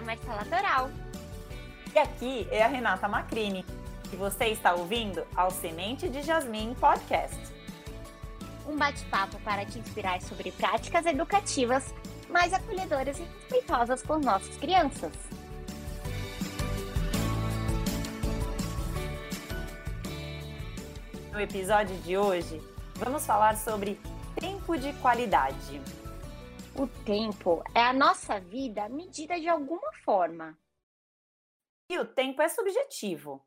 a Marcela Doral. E aqui é a Renata Macrini. E você está ouvindo ao Semente de Jasmim Podcast. Um bate-papo para te inspirar sobre práticas educativas mais acolhedoras e respeitosas com nossas crianças. No episódio de hoje, vamos falar sobre tempo de qualidade. O tempo é a nossa vida medida de alguma forma. E o tempo é subjetivo.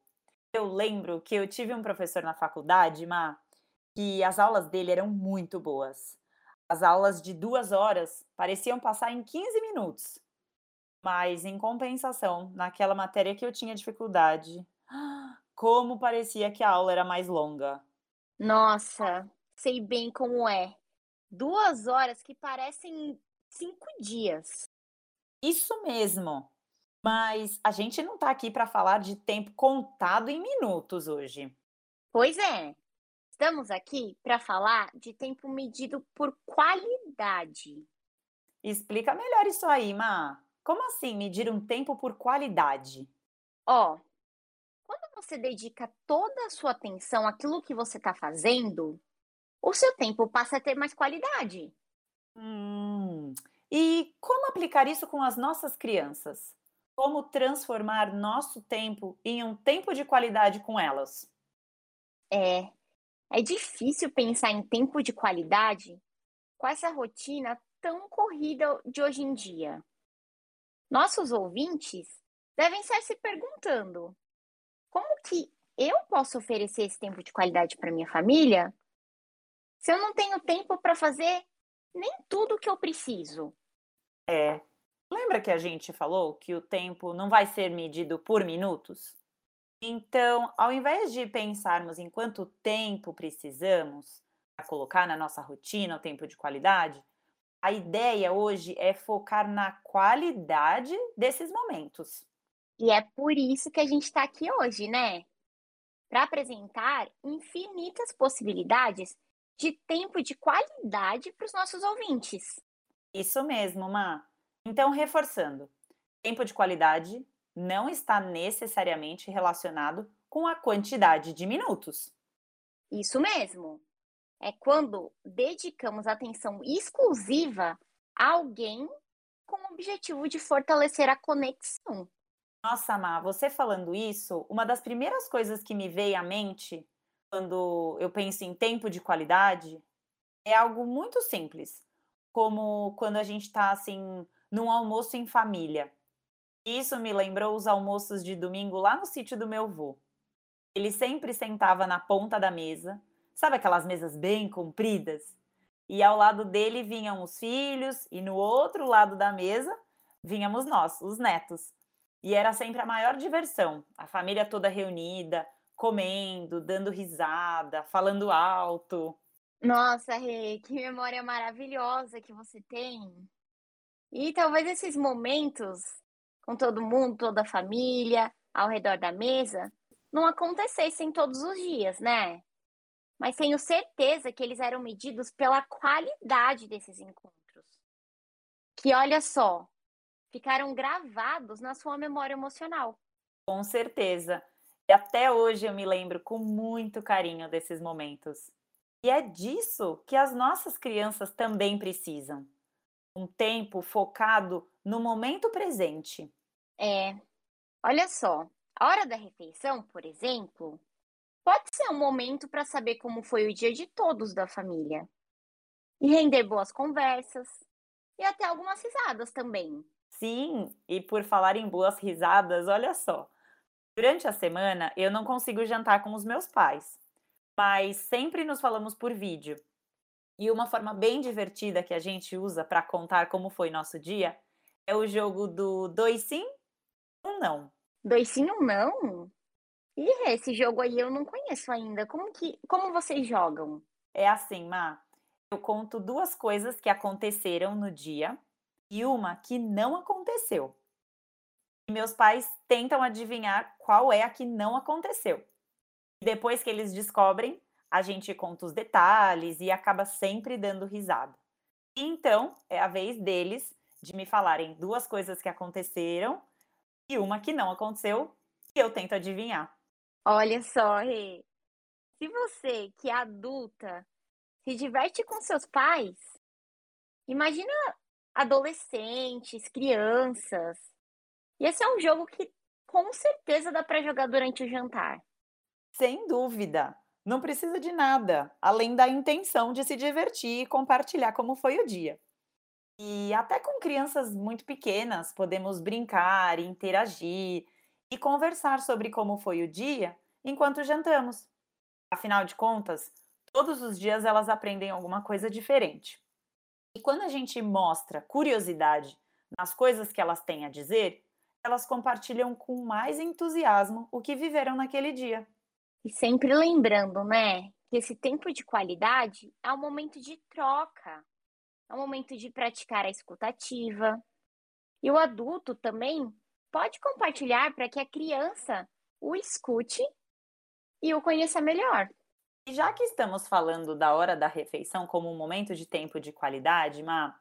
Eu lembro que eu tive um professor na faculdade, Ma, que as aulas dele eram muito boas. As aulas de duas horas pareciam passar em 15 minutos. Mas, em compensação, naquela matéria que eu tinha dificuldade, como parecia que a aula era mais longa. Nossa, sei bem como é. Duas horas que parecem cinco dias. Isso mesmo. Mas a gente não está aqui para falar de tempo contado em minutos hoje. Pois é. Estamos aqui para falar de tempo medido por qualidade. Explica melhor isso aí, Ma. Como assim medir um tempo por qualidade? Ó, quando você dedica toda a sua atenção àquilo que você está fazendo, o seu tempo passa a ter mais qualidade. Hum, e como aplicar isso com as nossas crianças? Como transformar nosso tempo em um tempo de qualidade com elas? É, é difícil pensar em tempo de qualidade com essa rotina tão corrida de hoje em dia. Nossos ouvintes devem estar se perguntando: como que eu posso oferecer esse tempo de qualidade para minha família se eu não tenho tempo para fazer nem tudo o que eu preciso? É. Lembra que a gente falou que o tempo não vai ser medido por minutos? Então, ao invés de pensarmos em quanto tempo precisamos para colocar na nossa rotina o tempo de qualidade, a ideia hoje é focar na qualidade desses momentos. E é por isso que a gente está aqui hoje, né? Para apresentar infinitas possibilidades de tempo de qualidade para os nossos ouvintes. Isso mesmo, Ma. Então, reforçando, tempo de qualidade não está necessariamente relacionado com a quantidade de minutos. Isso mesmo. É quando dedicamos atenção exclusiva a alguém com o objetivo de fortalecer a conexão. Nossa, Ma, você falando isso, uma das primeiras coisas que me veio à mente quando eu penso em tempo de qualidade é algo muito simples, como quando a gente está assim num almoço em família. Isso me lembrou os almoços de domingo lá no sítio do meu avô. Ele sempre sentava na ponta da mesa, sabe aquelas mesas bem compridas? E ao lado dele vinham os filhos, e no outro lado da mesa vínhamos nós, os netos. E era sempre a maior diversão, a família toda reunida, comendo, dando risada, falando alto. Nossa, Rê, que memória maravilhosa que você tem. E talvez esses momentos com todo mundo, toda a família, ao redor da mesa, não acontecessem todos os dias, né? Mas tenho certeza que eles eram medidos pela qualidade desses encontros. Que olha só, ficaram gravados na sua memória emocional. Com certeza. E até hoje eu me lembro com muito carinho desses momentos. E é disso que as nossas crianças também precisam. Um tempo focado no momento presente. É. Olha só, a hora da refeição, por exemplo, pode ser um momento para saber como foi o dia de todos da família. E render boas conversas. E até algumas risadas também. Sim, e por falar em boas risadas, olha só. Durante a semana eu não consigo jantar com os meus pais, mas sempre nos falamos por vídeo. E uma forma bem divertida que a gente usa para contar como foi nosso dia é o jogo do dois sim, um não. Dois sim, um não? Ih, esse jogo aí eu não conheço ainda. Como que, como vocês jogam? É assim, Ma. Eu conto duas coisas que aconteceram no dia e uma que não aconteceu. E meus pais tentam adivinhar qual é a que não aconteceu. Depois que eles descobrem, a gente conta os detalhes e acaba sempre dando risada. Então é a vez deles de me falarem duas coisas que aconteceram e uma que não aconteceu e eu tento adivinhar. Olha só, Rê. Se você, que é adulta, se diverte com seus pais, imagina adolescentes, crianças. E esse é um jogo que com certeza dá para jogar durante o jantar. Sem dúvida. Não precisa de nada, além da intenção de se divertir e compartilhar como foi o dia. E até com crianças muito pequenas, podemos brincar, interagir e conversar sobre como foi o dia enquanto jantamos. Afinal de contas, todos os dias elas aprendem alguma coisa diferente. E quando a gente mostra curiosidade nas coisas que elas têm a dizer, elas compartilham com mais entusiasmo o que viveram naquele dia. E sempre lembrando, né, que esse tempo de qualidade é um momento de troca, é um momento de praticar a escutativa. E o adulto também pode compartilhar para que a criança o escute e o conheça melhor. E já que estamos falando da hora da refeição como um momento de tempo de qualidade, Ma,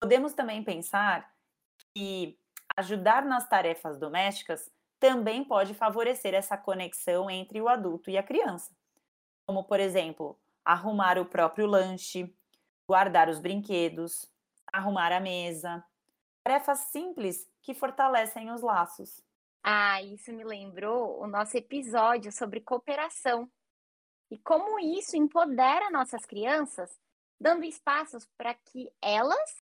podemos também pensar que ajudar nas tarefas domésticas também pode favorecer essa conexão entre o adulto e a criança. Como, por exemplo, arrumar o próprio lanche, guardar os brinquedos, arrumar a mesa. Tarefas simples que fortalecem os laços. Ah, isso me lembrou o nosso episódio sobre cooperação e como isso empodera nossas crianças, dando espaços para que elas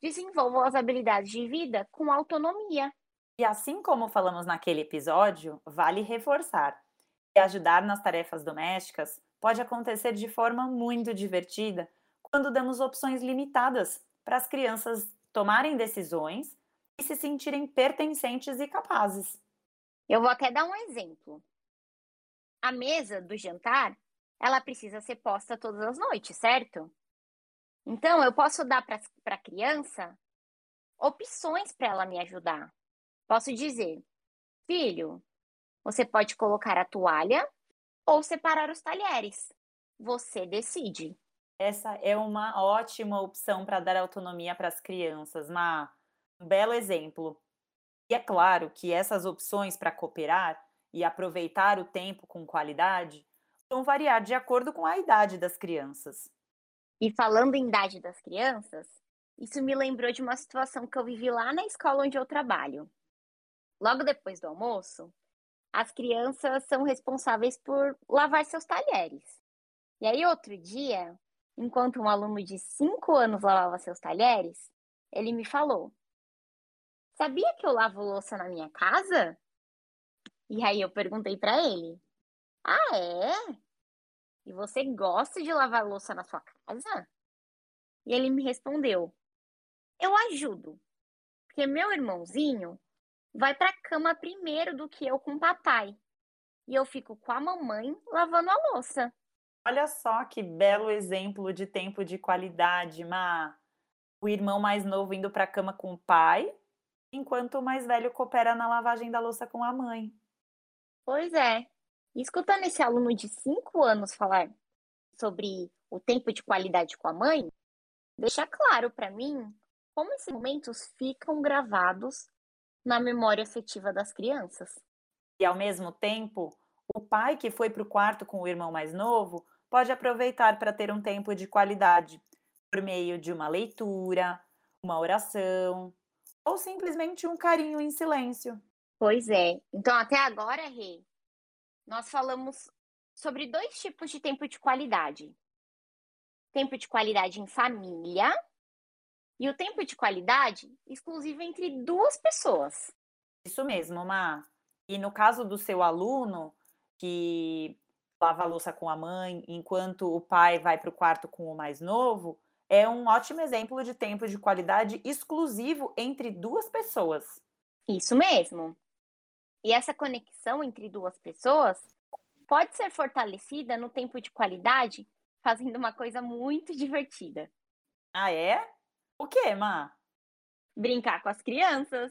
desenvolvam as habilidades de vida com autonomia. E assim como falamos naquele episódio, vale reforçar que ajudar nas tarefas domésticas pode acontecer de forma muito divertida quando damos opções limitadas para as crianças tomarem decisões e se sentirem pertencentes e capazes. Eu vou até dar um exemplo. A mesa do jantar, ela precisa ser posta todas as noites, certo? Então, eu posso dar para a criança opções para ela me ajudar. Posso dizer, filho, você pode colocar a toalha ou separar os talheres. Você decide. Essa é uma ótima opção para dar autonomia para as crianças, Ma. Um belo exemplo. E é claro que essas opções para cooperar e aproveitar o tempo com qualidade vão variar de acordo com a idade das crianças. E falando em idade das crianças, isso me lembrou de uma situação que eu vivi lá na escola onde eu trabalho. Logo depois do almoço, as crianças são responsáveis por lavar seus talheres. E aí, outro dia, enquanto um aluno de 5 anos lavava seus talheres, ele me falou: Sabia que eu lavo louça na minha casa? E aí eu perguntei para ele: Ah, é? E você gosta de lavar louça na sua casa? E ele me respondeu: Eu ajudo, porque meu irmãozinho vai para a cama primeiro do que eu com o papai. E eu fico com a mamãe lavando a louça. Olha só que belo exemplo de tempo de qualidade, Ma. O irmão mais novo indo para a cama com o pai, enquanto o mais velho coopera na lavagem da louça com a mãe. Pois é. escutando esse aluno de 5 anos falar sobre o tempo de qualidade com a mãe, deixa claro para mim como esses momentos ficam gravados na memória afetiva das crianças. E ao mesmo tempo, o pai que foi para o quarto com o irmão mais novo pode aproveitar para ter um tempo de qualidade por meio de uma leitura, uma oração ou simplesmente um carinho em silêncio. Pois é. Então, até agora, Rê, nós falamos sobre dois tipos de tempo de qualidade: tempo de qualidade em família e o tempo de qualidade exclusivo entre duas pessoas. Isso mesmo, Ma. E no caso do seu aluno, que lava a louça com a mãe, enquanto o pai vai para o quarto com o mais novo, é um ótimo exemplo de tempo de qualidade exclusivo entre duas pessoas. Isso mesmo. E essa conexão entre duas pessoas pode ser fortalecida no tempo de qualidade fazendo uma coisa muito divertida. Ah, é? O quê, Má? Brincar com as crianças.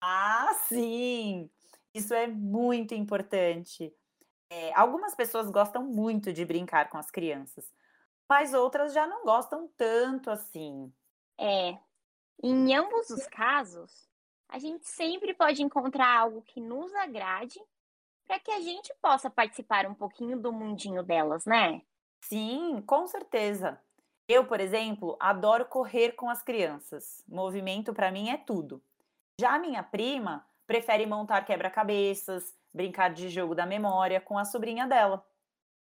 Ah, sim! Isso é muito importante. É, algumas pessoas gostam muito de brincar com as crianças, mas outras já não gostam tanto assim. É, Em ambos os casos, a gente sempre pode encontrar algo que nos agrade para que a gente possa participar um pouquinho do mundinho delas, né? Sim, com certeza. Eu, por exemplo, adoro correr com as crianças. Movimento para mim é tudo. Já minha prima prefere montar quebra-cabeças, brincar de jogo da memória com a sobrinha dela.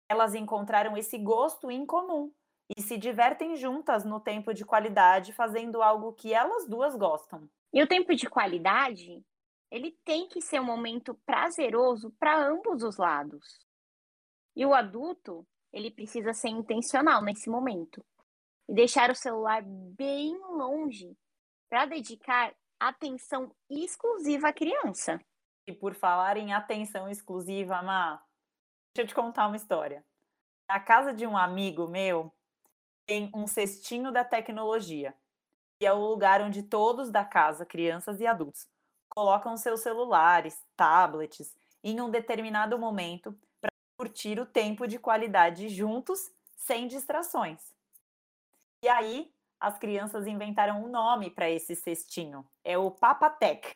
Elas encontraram esse gosto em comum e se divertem juntas no tempo de qualidade fazendo algo que elas duas gostam. E o tempo de qualidade, ele tem que ser um momento prazeroso para ambos os lados. E o adulto, ele precisa ser intencional nesse momento e deixar o celular bem longe para dedicar atenção exclusiva à criança. E por falar em atenção exclusiva, Má, deixa eu te contar uma história. Na casa de um amigo meu, tem um cestinho da tecnologia, que é o lugar onde todos da casa, crianças e adultos, colocam seus celulares, tablets, em um determinado momento para curtir o tempo de qualidade juntos, sem distrações. E aí, as crianças inventaram um nome para esse cestinho. É o Papatec.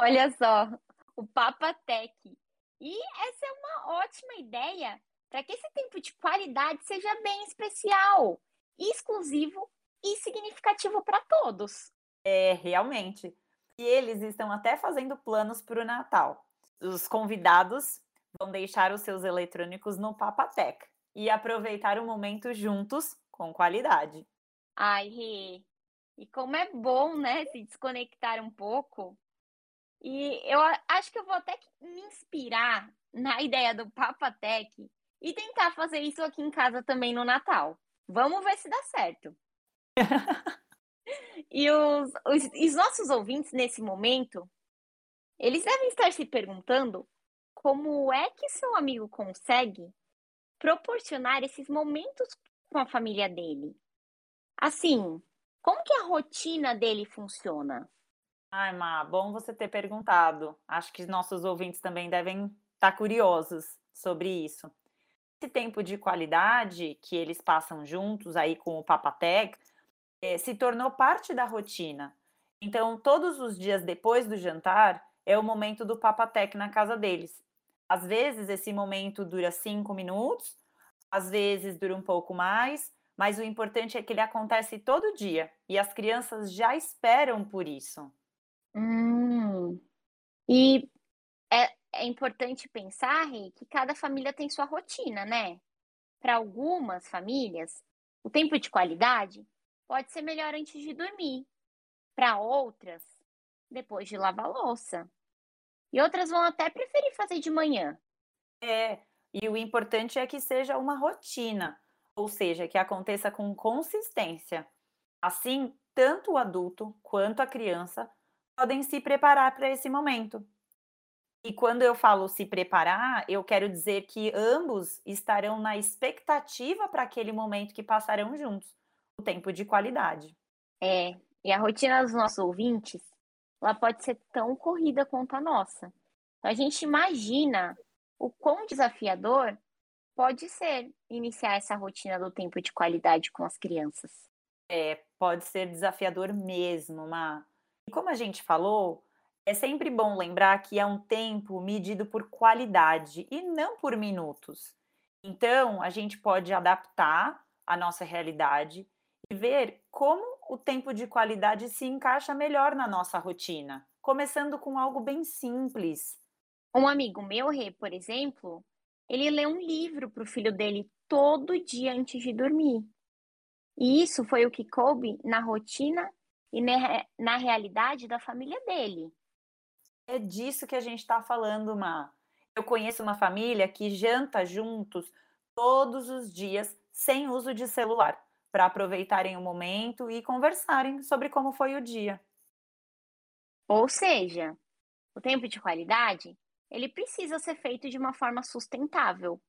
Olha só, o Papatec. E essa é uma ótima ideia para que esse tempo de qualidade seja bem especial, exclusivo e significativo para todos. É, realmente. E eles estão até fazendo planos para o Natal. Os convidados vão deixar os seus eletrônicos no Papatec e aproveitar o momento juntos com qualidade. Ai, Rê, e como é bom, né, se desconectar um pouco. E eu acho que eu vou até me inspirar na ideia do Papatec e tentar fazer isso aqui em casa também no Natal. Vamos ver se dá certo. e os, os, os nossos ouvintes nesse momento, eles devem estar se perguntando como é que seu amigo consegue proporcionar esses momentos com a família dele. Assim, como que a rotina dele funciona? Ai, Má, bom você ter perguntado. Acho que nossos ouvintes também devem estar curiosos sobre isso. Esse tempo de qualidade que eles passam juntos aí com o Papatec eh, se tornou parte da rotina. Então, todos os dias depois do jantar é o momento do Papatec na casa deles. Às vezes, esse momento dura cinco minutos, às vezes dura um pouco mais, mas o importante é que ele acontece todo dia e as crianças já esperam por isso. Hum. E é, é importante pensar, Rei, que cada família tem sua rotina, né? Para algumas famílias, o tempo de qualidade pode ser melhor antes de dormir. Para outras, depois de lavar a louça. E outras vão até preferir fazer de manhã. É, e o importante é que seja uma rotina ou seja, que aconteça com consistência. Assim, tanto o adulto quanto a criança podem se preparar para esse momento. E quando eu falo se preparar, eu quero dizer que ambos estarão na expectativa para aquele momento que passarão juntos, o tempo de qualidade. É, e a rotina dos nossos ouvintes, ela pode ser tão corrida quanto a nossa. Então, a gente imagina o quão desafiador pode ser iniciar essa rotina do tempo de qualidade com as crianças. É, pode ser desafiador mesmo, Ma. E como a gente falou, é sempre bom lembrar que é um tempo medido por qualidade e não por minutos. Então, a gente pode adaptar a nossa realidade e ver como o tempo de qualidade se encaixa melhor na nossa rotina, começando com algo bem simples. Um amigo meu, Rê, por exemplo, ele lê um livro para o filho dele todo dia antes de dormir. E isso foi o que coube na rotina e na realidade da família dele. É disso que a gente está falando, Ma. Eu conheço uma família que janta juntos todos os dias sem uso de celular, para aproveitarem o momento e conversarem sobre como foi o dia. Ou seja, o tempo de qualidade ele precisa ser feito de uma forma sustentável.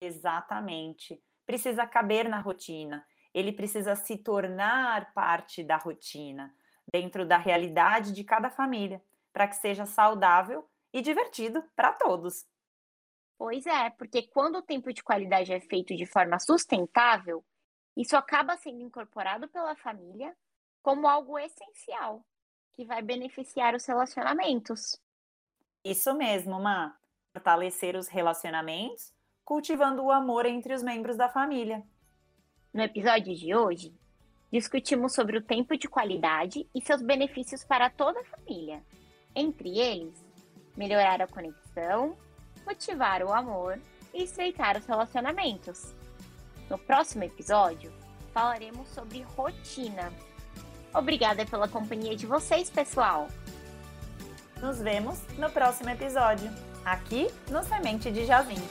Exatamente. Precisa caber na rotina. Ele precisa se tornar parte da rotina, dentro da realidade de cada família, para que seja saudável e divertido para todos. Pois é, porque quando o tempo de qualidade é feito de forma sustentável, isso acaba sendo incorporado pela família como algo essencial que vai beneficiar os relacionamentos. Isso mesmo, Má. Fortalecer os relacionamentos, cultivando o amor entre os membros da família. No episódio de hoje, discutimos sobre o tempo de qualidade e seus benefícios para toda a família. Entre eles, melhorar a conexão, motivar o amor e estreitar os relacionamentos. No próximo episódio, falaremos sobre rotina. Obrigada pela companhia de vocês, pessoal! Nos vemos no próximo episódio, aqui no Semente de Javim.